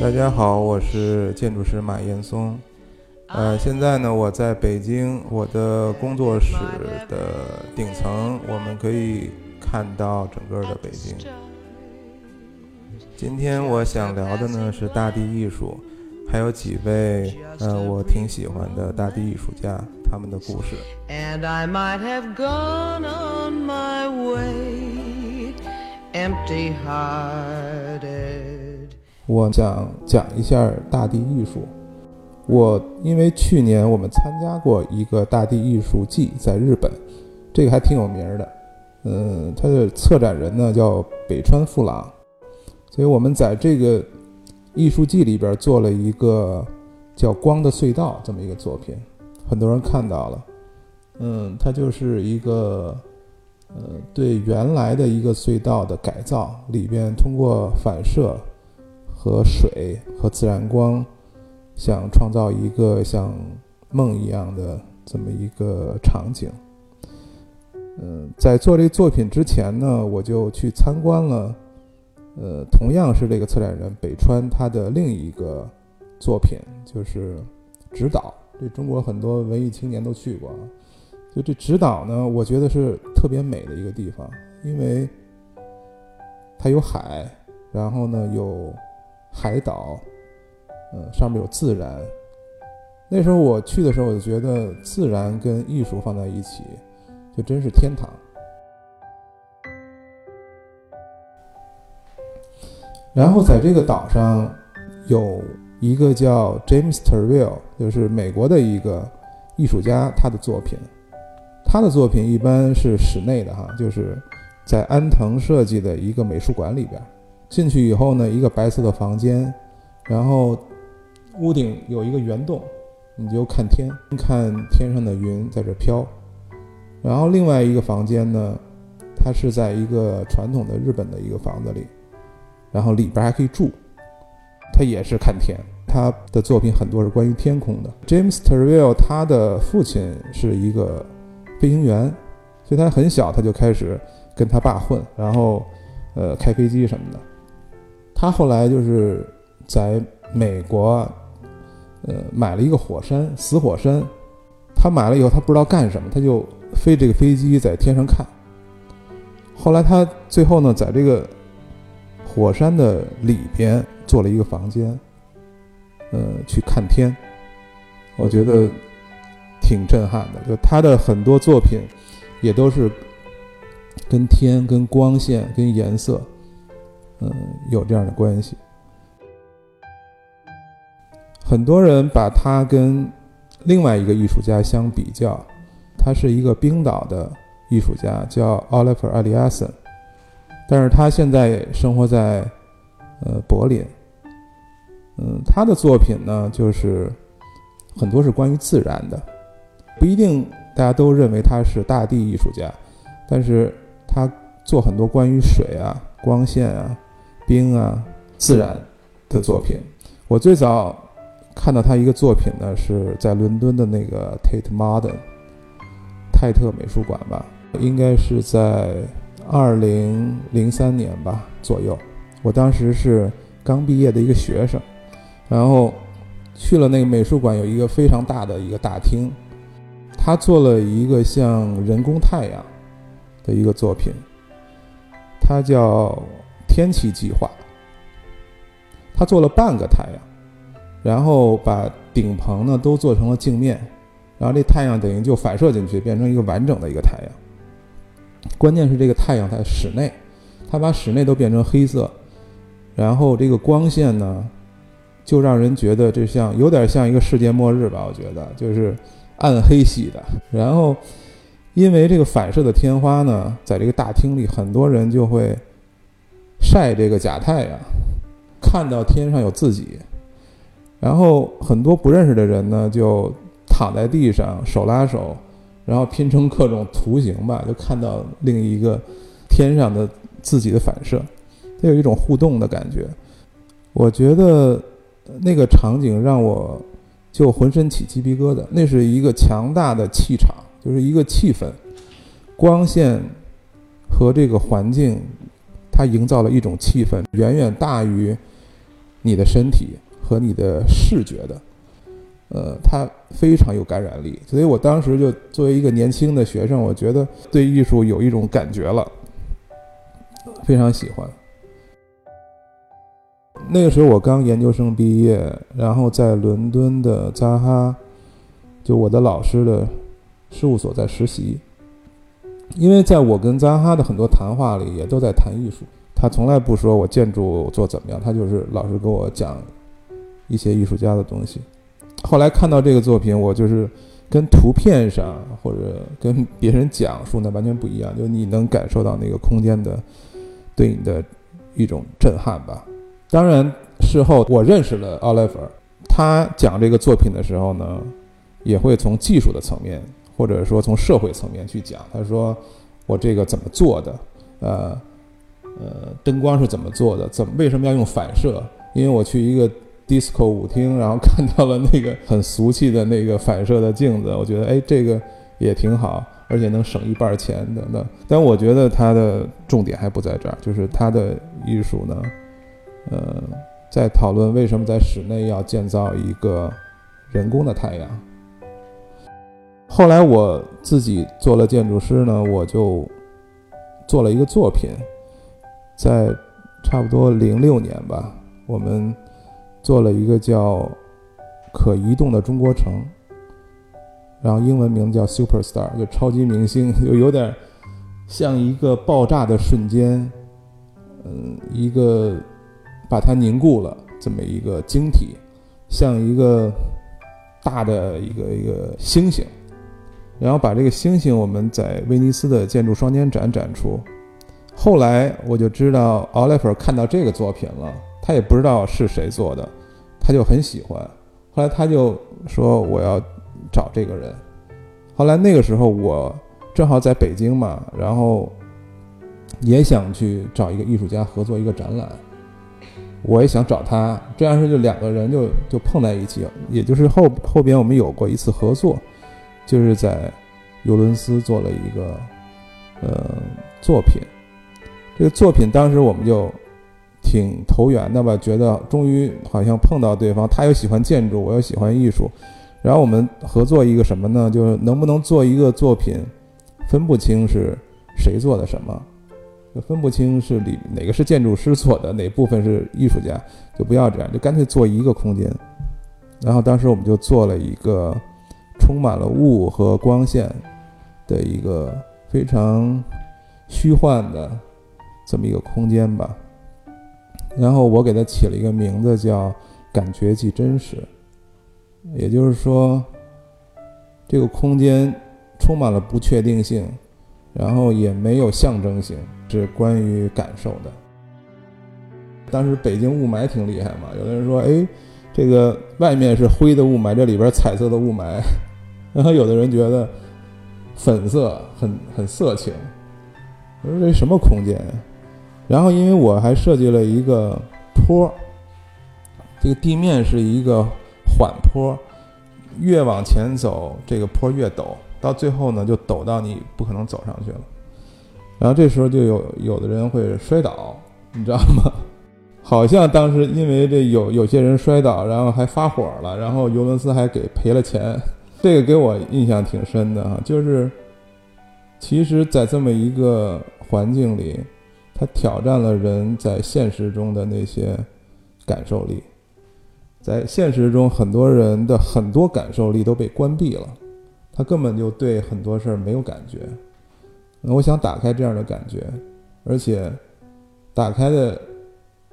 大家好，我是建筑师马岩松。呃，现在呢，我在北京，我的工作室的顶层，我们可以看到整个的北京。今天我想聊的呢是大地艺术，还有几位呃我挺喜欢的大地艺术家他们的故事。我想讲一下大地艺术。我因为去年我们参加过一个大地艺术季，在日本，这个还挺有名的。嗯，他的策展人呢叫北川富朗，所以我们在这个艺术季里边做了一个叫《光的隧道》这么一个作品，很多人看到了。嗯，它就是一个呃对原来的一个隧道的改造，里边通过反射和水和自然光。想创造一个像梦一样的这么一个场景。嗯，在做这个作品之前呢，我就去参观了，呃，同样是这个策展人北川他的另一个作品，就是直岛。这中国很多文艺青年都去过。就这直岛呢，我觉得是特别美的一个地方，因为它有海，然后呢有海岛。嗯，上面有自然。那时候我去的时候，我就觉得自然跟艺术放在一起，就真是天堂。然后在这个岛上，有一个叫 James Turrell，就是美国的一个艺术家，他的作品。他的作品一般是室内的哈，就是在安藤设计的一个美术馆里边。进去以后呢，一个白色的房间，然后。屋顶有一个圆洞，你就看天，看天上的云在这飘。然后另外一个房间呢，它是在一个传统的日本的一个房子里，然后里边还可以住，它也是看天。他的作品很多是关于天空的。James Turrell 他的父亲是一个飞行员，所以他很小他就开始跟他爸混，然后呃开飞机什么的。他后来就是在美国。呃，买了一个火山，死火山。他买了以后，他不知道干什么，他就飞这个飞机在天上看。后来他最后呢，在这个火山的里边做了一个房间，呃，去看天。我觉得挺震撼的。就他的很多作品，也都是跟天、跟光线、跟颜色，嗯，有这样的关系。很多人把他跟另外一个艺术家相比较，他是一个冰岛的艺术家，叫 Oliver a l i a s s o n 但是他现在生活在呃柏林。嗯，他的作品呢，就是很多是关于自然的，不一定大家都认为他是大地艺术家，但是他做很多关于水啊、光线啊、冰啊、自然的作品。我最早。看到他一个作品呢，是在伦敦的那个 Tate Modern 泰特美术馆吧，应该是在二零零三年吧左右。我当时是刚毕业的一个学生，然后去了那个美术馆，有一个非常大的一个大厅，他做了一个像人工太阳的一个作品，他叫天气计划。他做了半个太阳。然后把顶棚呢都做成了镜面，然后这太阳等于就反射进去，变成一个完整的一个太阳。关键是这个太阳在室内，他把室内都变成黑色，然后这个光线呢，就让人觉得这像有点像一个世界末日吧？我觉得就是暗黑系的。然后因为这个反射的天花呢，在这个大厅里，很多人就会晒这个假太阳，看到天上有自己。然后很多不认识的人呢，就躺在地上手拉手，然后拼成各种图形吧，就看到另一个天上的自己的反射，它有一种互动的感觉。我觉得那个场景让我就浑身起鸡皮疙瘩。那是一个强大的气场，就是一个气氛，光线和这个环境，它营造了一种气氛，远远大于你的身体和你的视觉的。呃，它非常有感染力，所以我当时就作为一个年轻的学生，我觉得对艺术有一种感觉了，非常喜欢。那个时候我刚研究生毕业，然后在伦敦的扎哈，就我的老师的事务所在实习。因为在我跟扎哈的很多谈话里，也都在谈艺术，他从来不说我建筑做怎么样，他就是老是跟我讲一些艺术家的东西。后来看到这个作品，我就是跟图片上或者跟别人讲述那完全不一样，就你能感受到那个空间的对你的一种震撼吧。当然，事后我认识了奥莱弗，他讲这个作品的时候呢，也会从技术的层面或者说从社会层面去讲。他说我这个怎么做的？呃呃，灯光是怎么做的？怎么为什么要用反射？因为我去一个。disco 舞厅，然后看到了那个很俗气的那个反射的镜子，我觉得哎，这个也挺好，而且能省一半钱等等但我觉得它的重点还不在这儿，就是它的艺术呢，呃，在讨论为什么在室内要建造一个人工的太阳。后来我自己做了建筑师呢，我就做了一个作品，在差不多零六年吧，我们。做了一个叫“可移动的中国城”，然后英文名字叫 “Superstar”，就超级明星，就有点像一个爆炸的瞬间，嗯，一个把它凝固了这么一个晶体，像一个大的一个一个星星，然后把这个星星我们在威尼斯的建筑双年展展出。后来我就知道奥莱弗看到这个作品了。他也不知道是谁做的，他就很喜欢。后来他就说我要找这个人。后来那个时候我正好在北京嘛，然后也想去找一个艺术家合作一个展览，我也想找他。这样是就两个人就就碰在一起，也就是后后边我们有过一次合作，就是在尤伦斯做了一个呃作品。这个作品当时我们就。挺投缘的吧？觉得终于好像碰到对方，他又喜欢建筑，我又喜欢艺术，然后我们合作一个什么呢？就是能不能做一个作品，分不清是谁做的什么，就分不清是里哪个是建筑师做的，哪部分是艺术家，就不要这样，就干脆做一个空间。然后当时我们就做了一个充满了雾和光线的一个非常虚幻的这么一个空间吧。然后我给它起了一个名字，叫“感觉即真实”，也就是说，这个空间充满了不确定性，然后也没有象征性，是关于感受的。当时北京雾霾挺厉害嘛，有的人说：“哎，这个外面是灰的雾霾，这里边彩色的雾霾。”然后有的人觉得粉色很很色情，我说这什么空间？然后，因为我还设计了一个坡，这个地面是一个缓坡，越往前走，这个坡越陡，到最后呢，就陡到你不可能走上去了。然后这时候就有有的人会摔倒，你知道吗？好像当时因为这有有些人摔倒，然后还发火了，然后尤伦斯还给赔了钱，这个给我印象挺深的哈。就是，其实，在这么一个环境里。它挑战了人在现实中的那些感受力，在现实中，很多人的很多感受力都被关闭了，他根本就对很多事儿没有感觉。那我想打开这样的感觉，而且打开的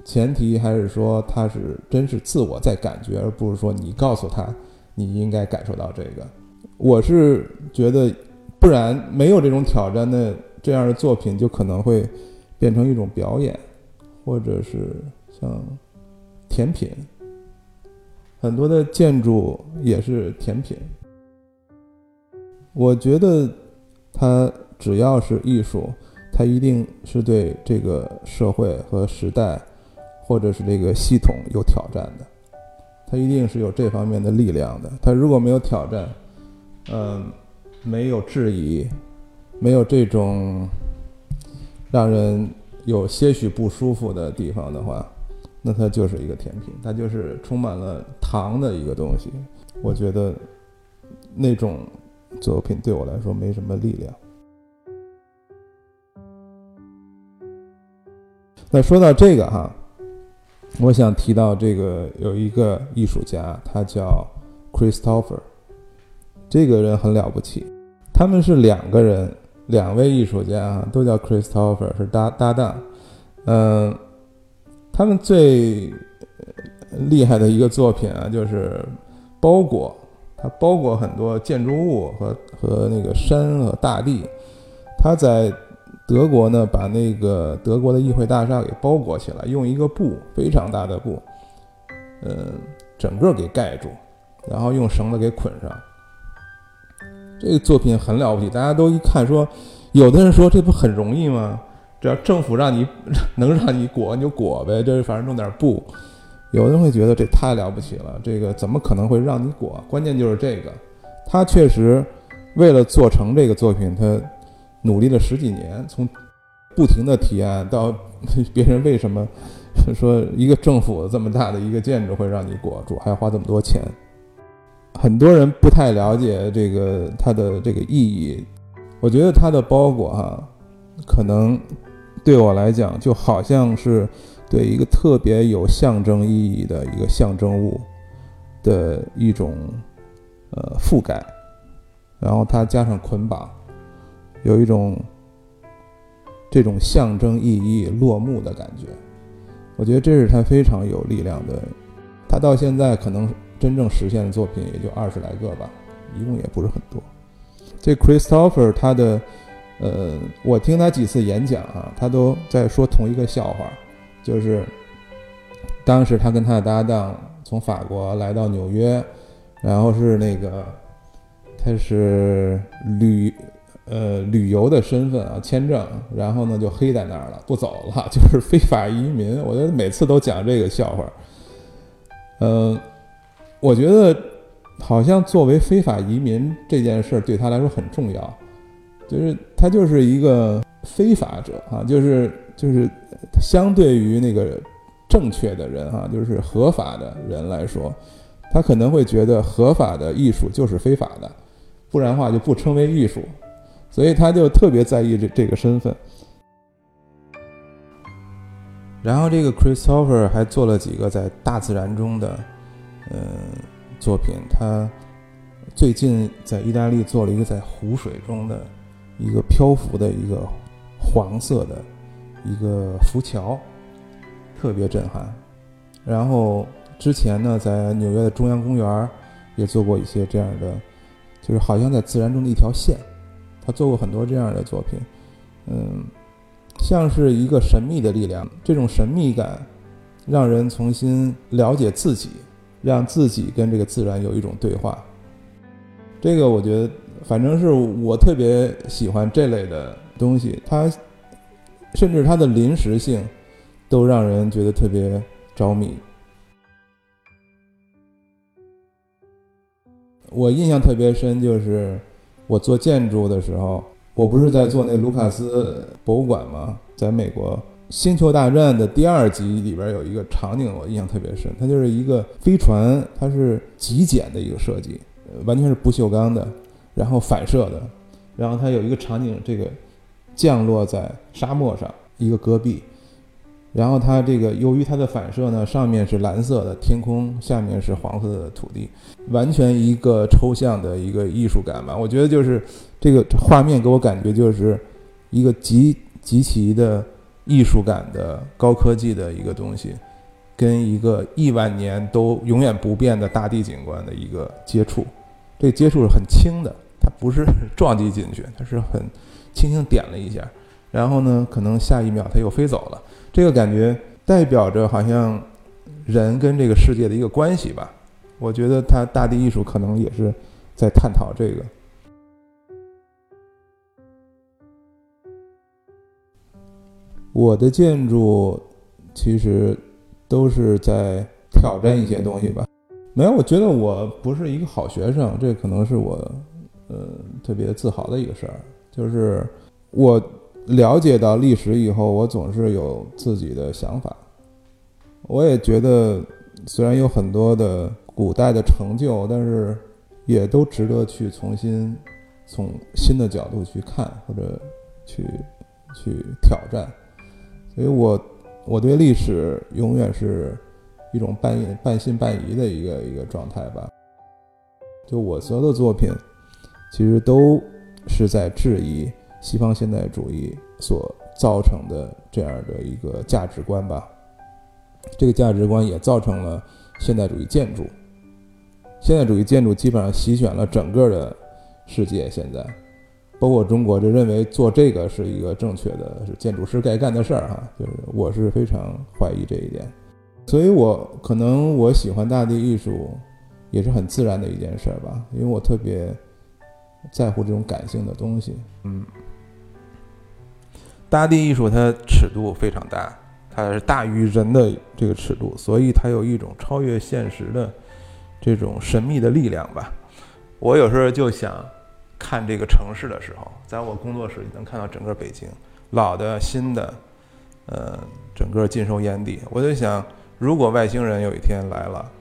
前提还是说他是真是自我在感觉，而不是说你告诉他你应该感受到这个。我是觉得，不然没有这种挑战的这样的作品，就可能会。变成一种表演，或者是像甜品，很多的建筑也是甜品。我觉得，它只要是艺术，它一定是对这个社会和时代，或者是这个系统有挑战的。它一定是有这方面的力量的。它如果没有挑战，嗯，没有质疑，没有这种。让人有些许不舒服的地方的话，那它就是一个甜品，它就是充满了糖的一个东西。我觉得那种作品对我来说没什么力量。那说到这个哈，我想提到这个有一个艺术家，他叫 Christopher，这个人很了不起。他们是两个人，两位艺术家啊都叫 Christopher，是搭搭档。嗯，他们最厉害的一个作品啊，就是包裹，他包裹很多建筑物和和那个山和大地，他在。德国呢，把那个德国的议会大厦给包裹起来，用一个布非常大的布，嗯，整个给盖住，然后用绳子给捆上。这个作品很了不起，大家都一看说，有的人说这不很容易吗？只要政府让你 能让你裹，你就裹呗，这反正弄点布。有的人会觉得这太了不起了，这个怎么可能会让你裹？关键就是这个，他确实为了做成这个作品，他。努力了十几年，从不停的提案到别人为什么说一个政府这么大的一个建筑会让你裹住，还要花这么多钱？很多人不太了解这个它的这个意义。我觉得它的包裹哈，可能对我来讲就好像是对一个特别有象征意义的一个象征物的一种呃覆盖，然后它加上捆绑。有一种这种象征意义落幕的感觉，我觉得这是他非常有力量的。他到现在可能真正实现的作品也就二十来个吧，一共也不是很多。这 Christopher 他的，呃，我听他几次演讲啊，他都在说同一个笑话，就是当时他跟他的搭档从法国来到纽约，然后是那个他是旅。呃，旅游的身份啊，签证，然后呢就黑在那儿了，不走了，就是非法移民。我觉得每次都讲这个笑话。呃，我觉得好像作为非法移民这件事儿对他来说很重要，就是他就是一个非法者啊，就是就是相对于那个正确的人哈，就是合法的人来说，他可能会觉得合法的艺术就是非法的，不然的话就不称为艺术。所以他就特别在意这这个身份，然后这个 Christopher 还做了几个在大自然中的，呃，作品。他最近在意大利做了一个在湖水中的一个漂浮的一个黄色的一个浮桥，特别震撼。然后之前呢，在纽约的中央公园也做过一些这样的，就是好像在自然中的一条线。他做过很多这样的作品，嗯，像是一个神秘的力量，这种神秘感让人重新了解自己，让自己跟这个自然有一种对话。这个我觉得，反正是我特别喜欢这类的东西。它甚至它的临时性都让人觉得特别着迷。我印象特别深就是。我做建筑的时候，我不是在做那卢卡斯博物馆吗？在美国《星球大战》的第二集里边有一个场景，我印象特别深。它就是一个飞船，它是极简的一个设计，完全是不锈钢的，然后反射的，然后它有一个场景，这个降落在沙漠上一个戈壁。然后它这个由于它的反射呢，上面是蓝色的天空，下面是黄色的土地，完全一个抽象的一个艺术感吧。我觉得就是这个画面给我感觉就是一个极极其的艺术感的高科技的一个东西，跟一个亿万年都永远不变的大地景观的一个接触。这接触是很轻的，它不是 撞击进去，它是很轻轻点了一下，然后呢，可能下一秒它又飞走了。这个感觉代表着好像人跟这个世界的一个关系吧。我觉得他大地艺术可能也是在探讨这个。我的建筑其实都是在挑战一些东西吧。没有，我觉得我不是一个好学生，这可能是我呃特别自豪的一个事儿，就是我。了解到历史以后，我总是有自己的想法。我也觉得，虽然有很多的古代的成就，但是也都值得去重新从新的角度去看，或者去去挑战。所以我我对历史永远是一种半半信半疑的一个一个状态吧。就我所有的作品，其实都是在质疑西方现代主义所造成的这样的一个价值观吧。这个价值观也造成了现代主义建筑。现代主义建筑基本上席卷了整个的世界，现在包括中国，就认为做这个是一个正确的，是建筑师该干的事儿哈。就是我是非常怀疑这一点，所以我可能我喜欢大地艺术。也是很自然的一件事儿吧，因为我特别在乎这种感性的东西。嗯，大地艺术它尺度非常大，它是大于人的这个尺度，所以它有一种超越现实的这种神秘的力量吧。我有时候就想看这个城市的时候，在我工作室里能看到整个北京，老的、新的，呃，整个尽收眼底。我就想，如果外星人有一天来了。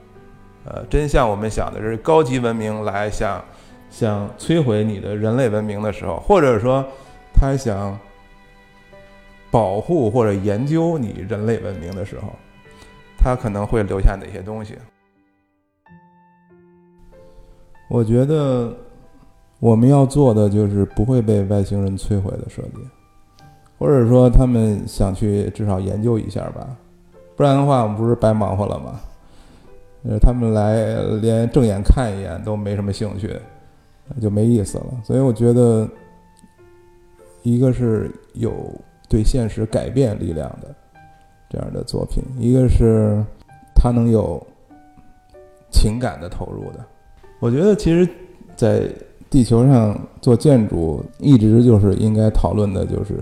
呃，真像我们想的是高级文明来想，想摧毁你的人类文明的时候，或者说他想保护或者研究你人类文明的时候，他可能会留下哪些东西？我觉得我们要做的就是不会被外星人摧毁的设计，或者说他们想去至少研究一下吧，不然的话我们不是白忙活了吗？呃，他们来连正眼看一眼都没什么兴趣，那就没意思了。所以我觉得，一个是有对现实改变力量的这样的作品，一个是他能有情感的投入的。我觉得，其实，在地球上做建筑，一直就是应该讨论的就是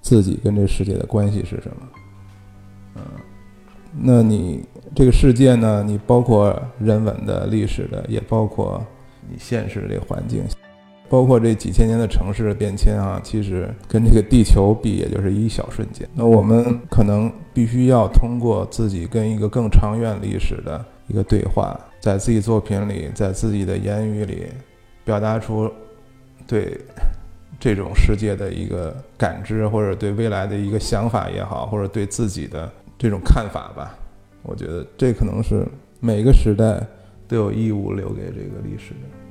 自己跟这世界的关系是什么。嗯，那你。这个世界呢，你包括人文的、历史的，也包括你现实这环境，包括这几千年的城市的变迁啊，其实跟这个地球比，也就是一小瞬间。那我们可能必须要通过自己跟一个更长远历史的一个对话，在自己作品里，在自己的言语里，表达出对这种世界的一个感知，或者对未来的一个想法也好，或者对自己的这种看法吧。我觉得这可能是每个时代都有义务留给这个历史的。